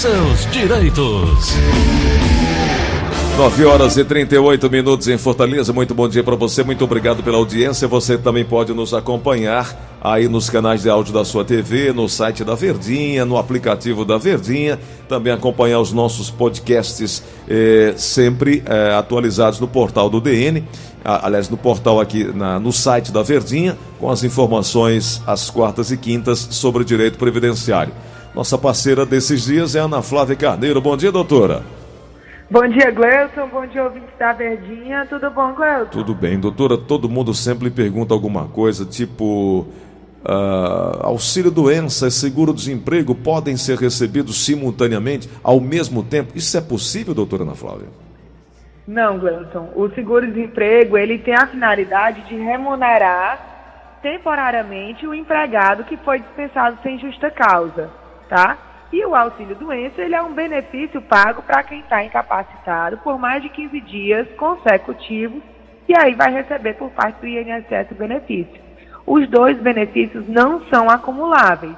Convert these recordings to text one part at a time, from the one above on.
seus direitos. 9 horas e 38 minutos em Fortaleza. Muito bom dia para você. Muito obrigado pela audiência. Você também pode nos acompanhar aí nos canais de áudio da sua TV, no site da Verdinha, no aplicativo da Verdinha. Também acompanhar os nossos podcasts eh, sempre eh, atualizados no portal do DN. aliás, no portal aqui na, no site da Verdinha, com as informações às quartas e quintas sobre direito previdenciário. Nossa parceira desses dias é Ana Flávia Carneiro. Bom dia, doutora. Bom dia, Gleuton. Bom dia, ouvintes da Verdinha. Tudo bom, Gleuton? Tudo bem, doutora. Todo mundo sempre pergunta alguma coisa, tipo. Uh, auxílio doença e seguro-desemprego podem ser recebidos simultaneamente, ao mesmo tempo. Isso é possível, doutora Ana Flávia? Não, Gleuton. O seguro-desemprego ele tem a finalidade de remunerar temporariamente o empregado que foi dispensado sem justa causa, tá? E o auxílio doença, ele é um benefício pago para quem está incapacitado por mais de 15 dias consecutivos e aí vai receber por parte do INSS o benefício. Os dois benefícios não são acumuláveis.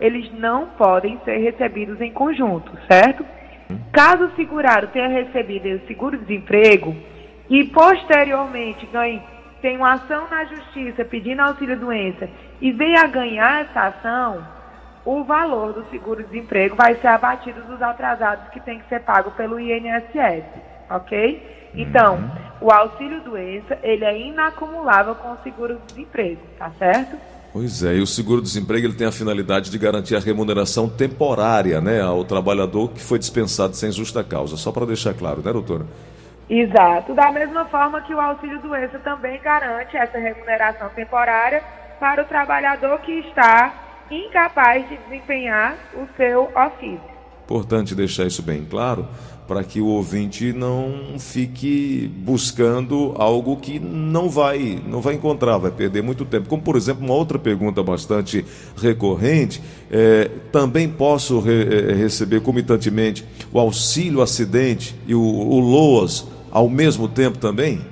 Eles não podem ser recebidos em conjunto, certo? Caso o segurado tenha recebido o seguro-desemprego e posteriormente ganhe, tenha uma ação na justiça pedindo auxílio-doença e venha ganhar essa ação, o valor do seguro-desemprego vai ser abatido dos atrasados que tem que ser pago pelo INSS, ok? Então, uhum. o auxílio-doença, ele é inacumulável com o seguro-desemprego, tá certo? Pois é, e o seguro-desemprego ele tem a finalidade de garantir a remuneração temporária né, ao trabalhador que foi dispensado sem justa causa. Só para deixar claro, né, doutora? Exato. Da mesma forma que o auxílio-doença também garante essa remuneração temporária para o trabalhador que está incapaz de desempenhar o seu ofício. Importante deixar isso bem claro para que o ouvinte não fique buscando algo que não vai, não vai encontrar, vai perder muito tempo. Como por exemplo uma outra pergunta bastante recorrente, é, também posso re, é, receber comitantemente o auxílio acidente e o, o LOAS ao mesmo tempo também,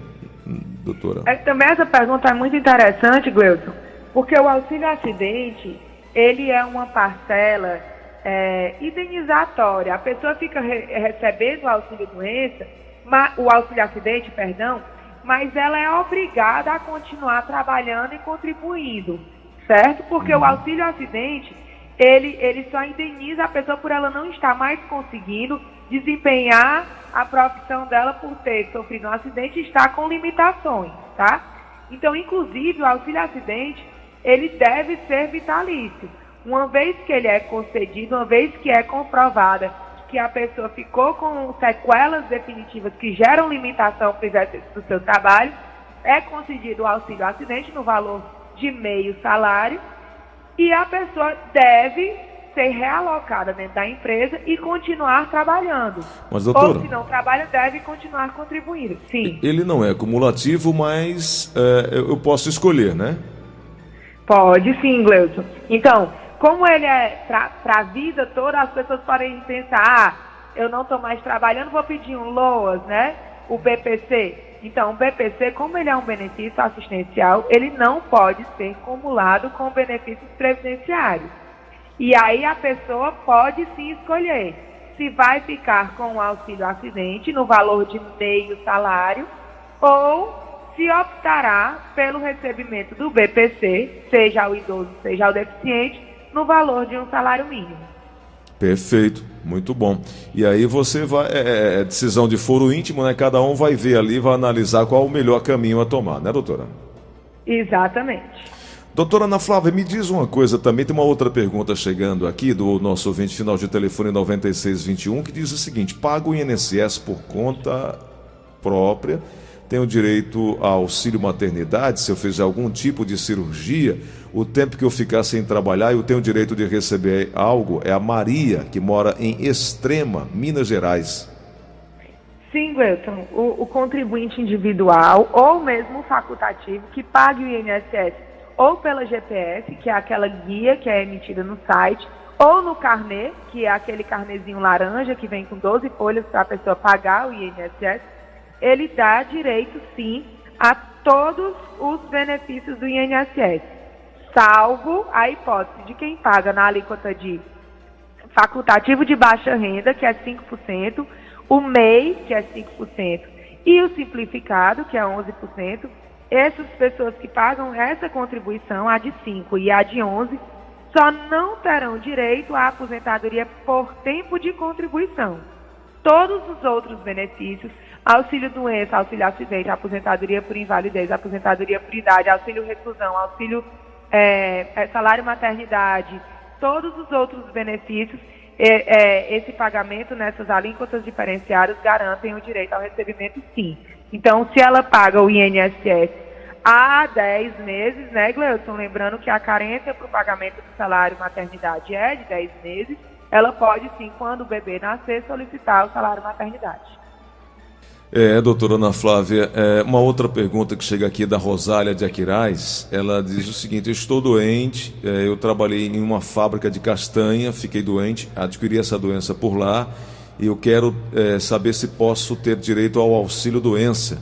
doutora? É, também essa pergunta é muito interessante, Gleuton, porque o auxílio acidente ele é uma parcela é, indenizatória. A pessoa fica re recebendo o auxílio doença, o auxílio acidente, perdão, mas ela é obrigada a continuar trabalhando e contribuindo, certo? Porque uhum. o auxílio acidente, ele, ele só indeniza a pessoa por ela não estar mais conseguindo desempenhar a profissão dela por ter sofrido um acidente e estar com limitações, tá? Então, inclusive, o auxílio acidente, ele deve ser vitalício. Uma vez que ele é concedido, uma vez que é comprovada que a pessoa ficou com sequelas definitivas que geram limitação para o exercício do seu trabalho, é concedido o auxílio acidente no valor de meio salário e a pessoa deve ser realocada dentro da empresa e continuar trabalhando. Mas, doutora, Ou se não trabalha, deve continuar contribuindo. Sim. Ele não é cumulativo, mas é, eu posso escolher, né? Pode sim, Gleuton. Então, como ele é para a vida toda, as pessoas podem pensar, ah, eu não estou mais trabalhando, vou pedir um LOAS, né? O BPC. Então, o BPC, como ele é um benefício assistencial, ele não pode ser acumulado com benefícios previdenciários. E aí a pessoa pode sim escolher se vai ficar com o auxílio acidente no valor de meio salário ou se optará pelo recebimento do BPC, seja o idoso, seja o deficiente, no valor de um salário mínimo. Perfeito, muito bom. E aí você vai, é, é, é, decisão de foro íntimo, né? Cada um vai ver ali, vai analisar qual o melhor caminho a tomar, né, doutora? Exatamente. Doutora Ana Flávia, me diz uma coisa também, tem uma outra pergunta chegando aqui do nosso ouvinte final de telefone 9621, que diz o seguinte: paga o INSS por conta própria tenho direito ao auxílio maternidade se eu fizer algum tipo de cirurgia, o tempo que eu ficar sem trabalhar, eu tenho direito de receber algo. É a Maria, que mora em Extrema, Minas Gerais. Sim, Gleuton, o, o contribuinte individual ou mesmo o facultativo que pague o INSS ou pela GPS, que é aquela guia que é emitida no site, ou no carnê, que é aquele carnezinho laranja que vem com 12 folhas para a pessoa pagar o INSS, ele dá direito, sim, a todos os benefícios do INSS, salvo a hipótese de quem paga na alíquota de facultativo de baixa renda, que é 5%, o MEI, que é 5%, e o simplificado, que é 11%. Essas pessoas que pagam essa contribuição, a de 5 e a de 11, só não terão direito à aposentadoria por tempo de contribuição. Todos os outros benefícios, auxílio doença, auxílio acidente, aposentadoria por invalidez, aposentadoria por idade, auxílio reclusão, auxílio é, salário maternidade, todos os outros benefícios, é, é, esse pagamento nessas alíquotas diferenciadas garantem o direito ao recebimento sim. Então, se ela paga o INSS há 10 meses, né, Gleudson? Lembrando que a carência para o pagamento do salário maternidade é de 10 meses, ela pode sim, quando o bebê nascer, solicitar o salário maternidade. É, doutora Ana Flávia, é, uma outra pergunta que chega aqui da Rosália de Aquiraz, ela diz o seguinte, eu estou doente, é, eu trabalhei em uma fábrica de castanha, fiquei doente, adquiri essa doença por lá, e eu quero é, saber se posso ter direito ao auxílio doença.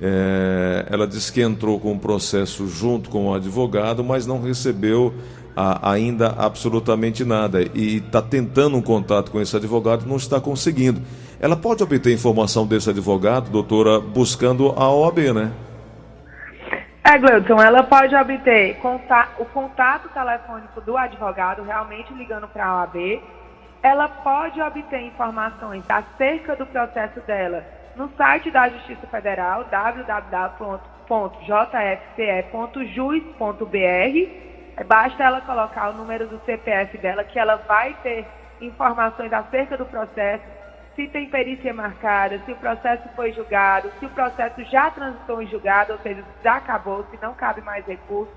É, ela disse que entrou com o processo junto com o advogado, mas não recebeu a, ainda absolutamente nada, e está tentando um contato com esse advogado não está conseguindo. Ela pode obter informação desse advogado, doutora, buscando a OAB, né? É, Gleudson, ela pode obter o contato telefônico do advogado, realmente ligando para a OAB. Ela pode obter informações acerca do processo dela no site da Justiça Federal, www.jfce.jus.br. Basta ela colocar o número do CPF dela, que ela vai ter informações acerca do processo se tem perícia marcada, se o processo foi julgado, se o processo já transitou em julgado, ou seja, já acabou, se não cabe mais recurso.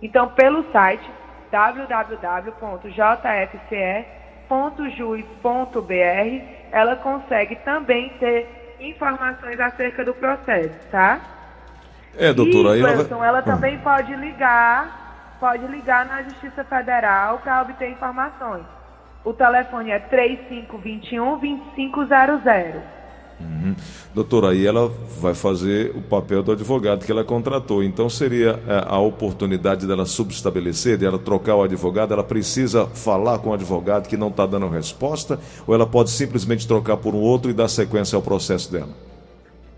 Então, pelo site www.jfce.jus.br, ela consegue também ter informações acerca do processo, tá? É, doutora, e, aí ela... ela também ah. pode ligar, pode ligar na Justiça Federal para obter informações. O telefone é 3521-2500. Uhum. Doutora, aí ela vai fazer o papel do advogado que ela contratou. Então seria é, a oportunidade dela subestabelecer, dela trocar o advogado, ela precisa falar com o advogado que não está dando resposta, ou ela pode simplesmente trocar por um outro e dar sequência ao processo dela?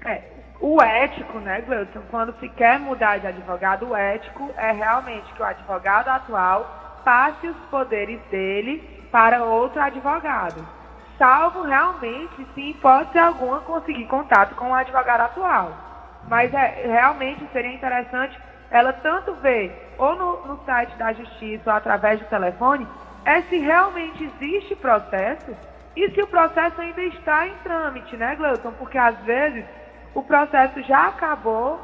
É, o ético, né, Gleuton, quando se quer mudar de advogado, o ético é realmente que o advogado atual passe os poderes dele para outro advogado, salvo realmente, se hipótese alguma, conseguir contato com o advogado atual. Mas é, realmente seria interessante ela tanto ver ou no, no site da justiça ou através do telefone, é se realmente existe processo e se o processo ainda está em trâmite, né, Gleuton? Porque às vezes o processo já acabou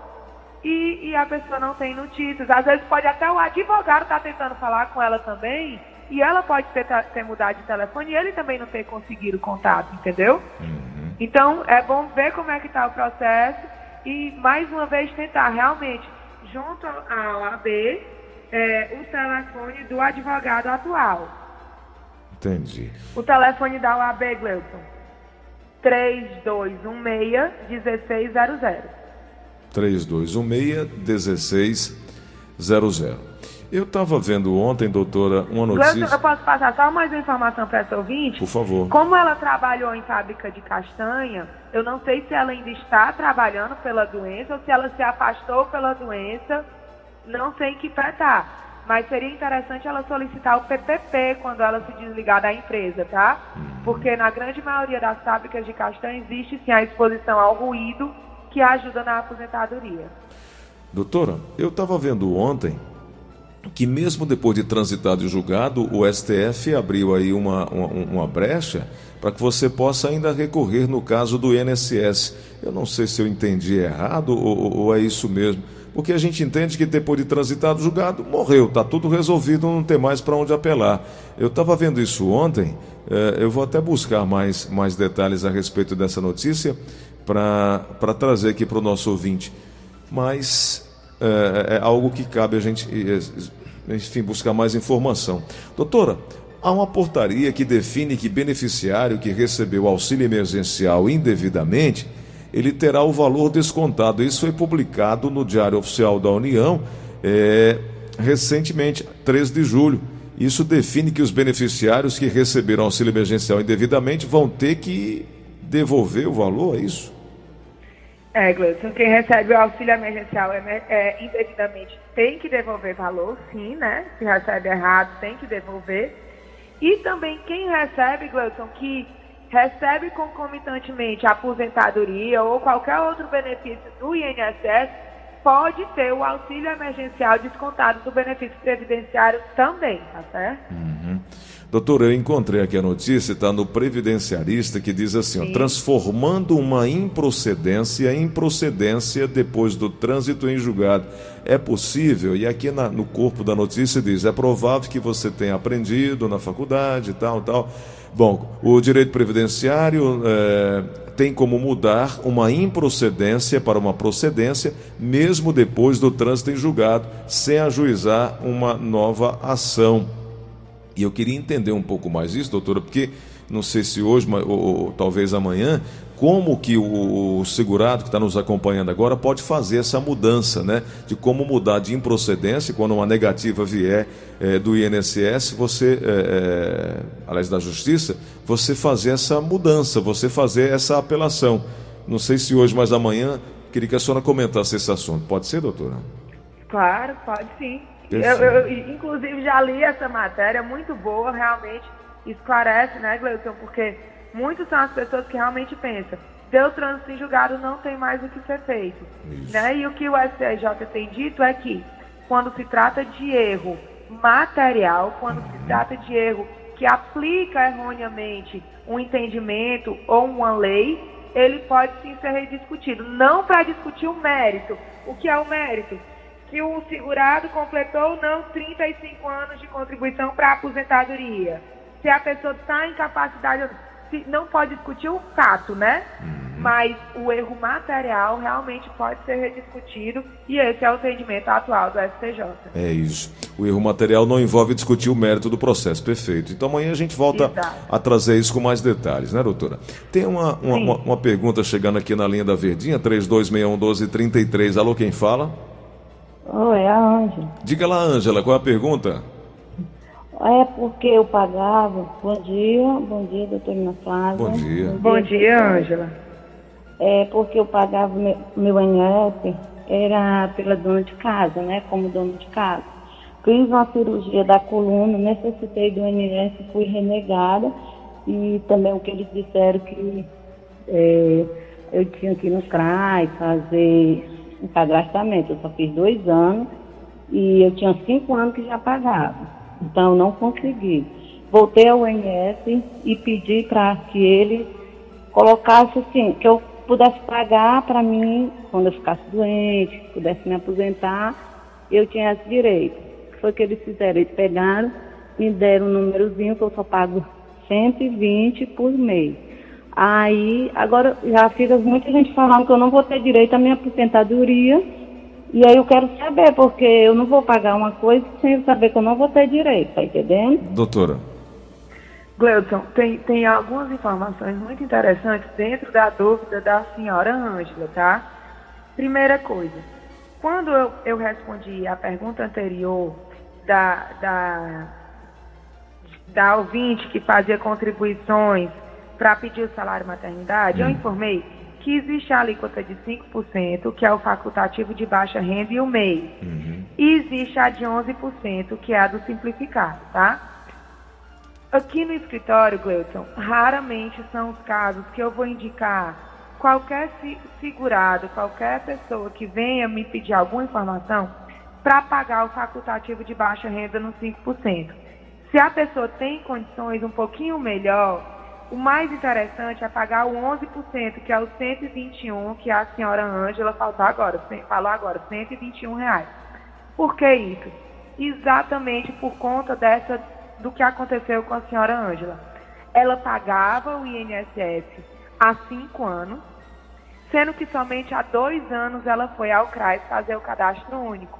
e, e, a pessoa não tem notícias. Às vezes pode até o advogado estar tá tentando falar com ela também e ela pode ter, ter mudado de telefone e ele também não ter conseguido o contato, entendeu? Uhum. Então, é bom ver como é que está o processo e, mais uma vez, tentar realmente, junto à OAB, é, o telefone do advogado atual. Entendi. O telefone da OAB, Gleuton, 3216-1600. 3216-1600. Eu estava vendo ontem, doutora, uma notícia. eu posso passar só mais uma informação para essa ouvinte? Por favor. Como ela trabalhou em fábrica de castanha, eu não sei se ela ainda está trabalhando pela doença ou se ela se afastou pela doença, não sei em que pé está. Mas seria interessante ela solicitar o PPP quando ela se desligar da empresa, tá? Uhum. Porque na grande maioria das fábricas de castanha existe sim a exposição ao ruído que ajuda na aposentadoria. Doutora, eu estava vendo ontem que mesmo depois de transitado e julgado, o STF abriu aí uma, uma, uma brecha para que você possa ainda recorrer no caso do INSS. Eu não sei se eu entendi errado ou, ou é isso mesmo, porque a gente entende que depois de transitado julgado, morreu, está tudo resolvido, não tem mais para onde apelar. Eu estava vendo isso ontem, eh, eu vou até buscar mais, mais detalhes a respeito dessa notícia para trazer aqui para o nosso ouvinte. Mas é, é, algo que cabe a gente, enfim, buscar mais informação. Doutora, há uma portaria que define que beneficiário que recebeu auxílio emergencial indevidamente, ele terá o valor descontado. Isso foi publicado no Diário Oficial da União é, recentemente, 3 de julho. isso define que os beneficiários que receberam auxílio emergencial indevidamente vão ter que devolver o valor, é isso? É, Gleison, quem recebe o auxílio emergencial é, é, indevidamente tem que devolver valor, sim, né? Se recebe errado, tem que devolver. E também quem recebe, Gleison, que recebe concomitantemente a aposentadoria ou qualquer outro benefício do INSS, pode ter o auxílio emergencial descontado do benefício previdenciário também, tá certo? Doutor, eu encontrei aqui a notícia, está no Previdenciarista, que diz assim: ó, transformando uma improcedência em procedência depois do trânsito em julgado. É possível, e aqui na, no corpo da notícia diz: é provável que você tenha aprendido na faculdade e tal, tal. Bom, o direito previdenciário é, tem como mudar uma improcedência para uma procedência, mesmo depois do trânsito em julgado, sem ajuizar uma nova ação. E eu queria entender um pouco mais isso, doutora, porque não sei se hoje, ou, ou talvez amanhã, como que o, o segurado que está nos acompanhando agora pode fazer essa mudança, né? De como mudar de improcedência, quando uma negativa vier é, do INSS, você, é, é, aliás, da Justiça, você fazer essa mudança, você fazer essa apelação. Não sei se hoje, mas amanhã, queria que a senhora comentasse esse assunto. Pode ser, doutora? Claro, pode sim. Eu, eu, inclusive, já li essa matéria, muito boa, realmente esclarece, né, Gleuton? Porque muitas são as pessoas que realmente pensam, deu trânsito em julgado, não tem mais o que ser feito. Né? E o que o STJ tem dito é que, quando se trata de erro material, quando uhum. se trata de erro que aplica erroneamente um entendimento ou uma lei, ele pode sim ser rediscutido. Não para discutir o mérito. O que é o mérito? Que o segurado completou ou não 35 anos de contribuição para a aposentadoria. Se a pessoa está em capacidade, não pode discutir o fato, né? Uhum. Mas o erro material realmente pode ser rediscutido e esse é o entendimento atual do STJ. É isso. O erro material não envolve discutir o mérito do processo, perfeito. Então amanhã a gente volta Exato. a trazer isso com mais detalhes, né, doutora? Tem uma, uma, uma, uma pergunta chegando aqui na linha da Verdinha, 3261 1233. Alô, quem fala? Oi, é a Ângela. Diga lá, Ângela, qual é a pergunta? É porque eu pagava. Bom dia, bom dia, doutora Flávia. Bom dia. Bom dia, Ângela. É porque eu pagava meu, meu era pela dona de casa, né? Como dona de casa. Fiz uma cirurgia da coluna, necessitei do INF, fui renegada. E também o que eles disseram que é, eu tinha que ir no CRAI fazer cadastramento. Eu só fiz dois anos e eu tinha cinco anos que já pagava. Então não consegui. Voltei ao INS e pedi para que ele colocasse assim, que eu pudesse pagar para mim quando eu ficasse doente, pudesse me aposentar, eu tinha esse direito. Foi o que eles fizeram, eles pegaram, me deram um númerozinho que eu só pago 120 por mês. Aí, agora já fica muita gente falando que eu não vou ter direito à minha aposentadoria. E aí eu quero saber, porque eu não vou pagar uma coisa sem saber que eu não vou ter direito, tá entendendo? Doutora. Gleudson, tem, tem algumas informações muito interessantes dentro da dúvida da senhora Ângela, tá? Primeira coisa, quando eu, eu respondi a pergunta anterior da, da, da ouvinte que fazia contribuições para pedir o salário maternidade, eu hum. informei que existe a alíquota de 5%, que é o facultativo de baixa renda e o MEI. Uhum. E existe a de 11%, que é a do simplificado, tá? Aqui no escritório, Gleuton, raramente são os casos que eu vou indicar qualquer segurado, qualquer pessoa que venha me pedir alguma informação para pagar o facultativo de baixa renda no 5%. Se a pessoa tem condições um pouquinho melhor, o mais interessante é pagar o 11%, que é o 121, que a senhora Ângela falou agora, falou agora, 121 reais. Por que isso? Exatamente por conta dessa do que aconteceu com a senhora Ângela. Ela pagava o INSS há cinco anos, sendo que somente há dois anos ela foi ao CRAS fazer o cadastro único.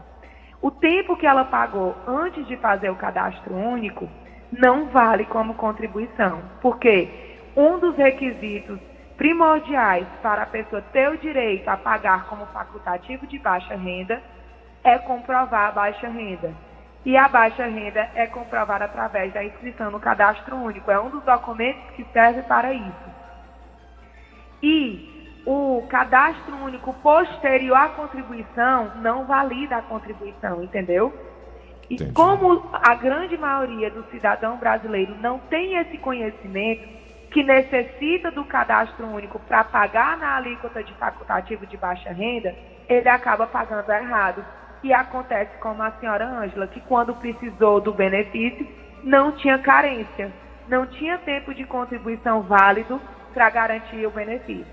O tempo que ela pagou antes de fazer o cadastro único não vale como contribuição, porque um dos requisitos primordiais para a pessoa ter o direito a pagar como facultativo de baixa renda é comprovar a baixa renda. E a baixa renda é comprovada através da inscrição no cadastro único. É um dos documentos que serve para isso. E o cadastro único posterior à contribuição não valida a contribuição, entendeu? E Entendi. como a grande maioria do cidadão brasileiro não tem esse conhecimento, que necessita do cadastro único para pagar na alíquota de facultativo de baixa renda, ele acaba pagando errado. E acontece como a senhora Ângela, que quando precisou do benefício, não tinha carência, não tinha tempo de contribuição válido para garantir o benefício.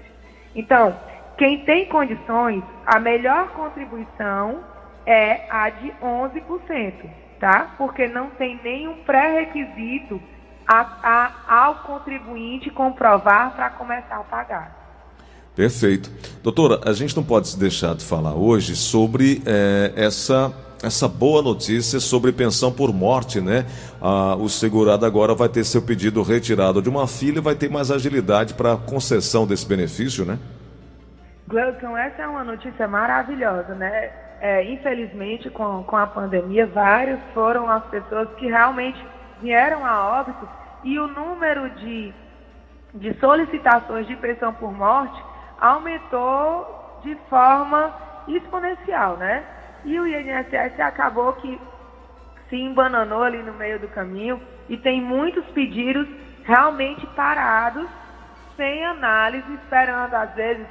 Então, quem tem condições, a melhor contribuição é a de 11%, tá? Porque não tem nenhum pré-requisito ao contribuinte comprovar para começar a pagar. Perfeito. Doutora, a gente não pode se deixar de falar hoje sobre é, essa, essa boa notícia sobre pensão por morte, né? Ah, o segurado agora vai ter seu pedido retirado de uma filha e vai ter mais agilidade para a concessão desse benefício, né? Gleuton, essa é uma notícia maravilhosa, né? É, infelizmente, com, com a pandemia, vários foram as pessoas que realmente vieram a óbito e o número de, de solicitações de pensão por morte aumentou de forma exponencial, né? E o INSS acabou que se embananou ali no meio do caminho e tem muitos pedidos realmente parados, sem análise, esperando às vezes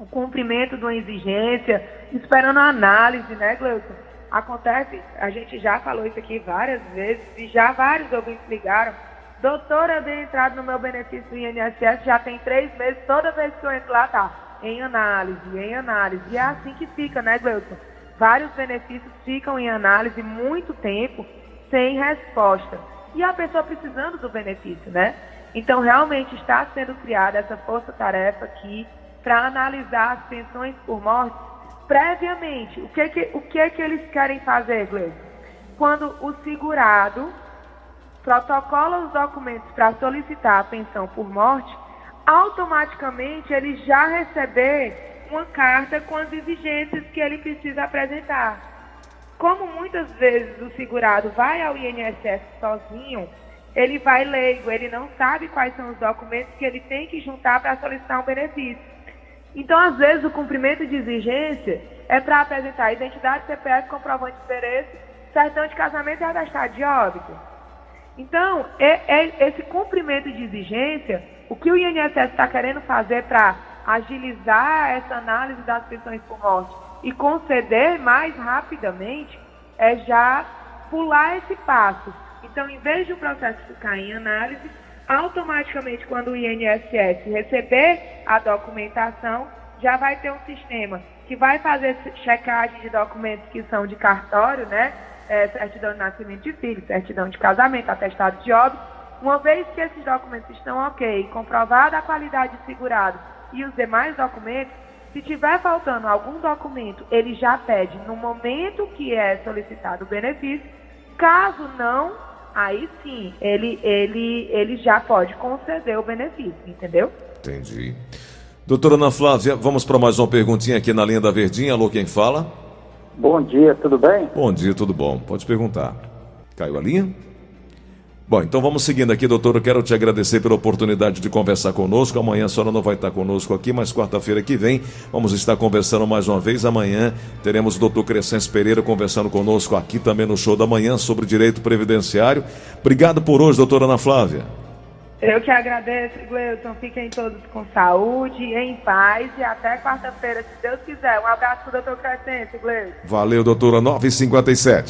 o cumprimento de uma exigência, esperando a análise, né, Gleuton? Acontece, a gente já falou isso aqui várias vezes e já vários ouvintes ligaram. Doutora, eu dei entrada no meu benefício do INSS já tem três meses, toda vez que eu entro lá tá em análise, em análise. E é assim que fica, né, Gleuton? Vários benefícios ficam em análise muito tempo sem resposta. E a pessoa precisando do benefício, né? Então, realmente está sendo criada essa força-tarefa aqui para analisar as pensões por morte previamente. O que, é que, o que que eles querem fazer, Gleice? Quando o segurado protocola os documentos para solicitar a pensão por morte, automaticamente ele já receber uma carta com as exigências que ele precisa apresentar. Como muitas vezes o segurado vai ao INSS sozinho, ele vai leigo, ele não sabe quais são os documentos que ele tem que juntar para solicitar um benefício. Então, às vezes, o cumprimento de exigência é para apresentar identidade, CPF, comprovante de endereço, certidão de casamento e atestado de óbito. Então, é, é esse cumprimento de exigência, o que o INSS está querendo fazer para agilizar essa análise das pensões por morte e conceder mais rapidamente, é já pular esse passo. Então, em vez de o processo ficar em análise, automaticamente, quando o INSS receber a documentação, já vai ter um sistema que vai fazer checagem de documentos que são de cartório, né? É, certidão de nascimento de filho, certidão de casamento, atestado de óbito. Uma vez que esses documentos estão ok, comprovada a qualidade de segurado e os demais documentos, se tiver faltando algum documento, ele já pede no momento que é solicitado o benefício. Caso não, aí sim, ele, ele, ele já pode conceder o benefício, entendeu? Entendi. Doutora Ana Flávia, vamos para mais uma perguntinha aqui na linha da Verdinha. Alô, quem fala? Bom dia, tudo bem? Bom dia, tudo bom. Pode perguntar. Caiu a linha? Bom, então vamos seguindo aqui, doutor. Eu quero te agradecer pela oportunidade de conversar conosco. Amanhã a senhora não vai estar conosco aqui, mas quarta-feira que vem vamos estar conversando mais uma vez. Amanhã teremos o doutor Crescens Pereira conversando conosco aqui também no show da manhã sobre direito previdenciário. Obrigado por hoje, doutora Ana Flávia. Eu que agradeço, Gleuton. Fiquem todos com saúde, em paz e até quarta-feira, se Deus quiser. Um abraço para o doutor Crescente, Gleuton. Valeu, doutora. 9h57.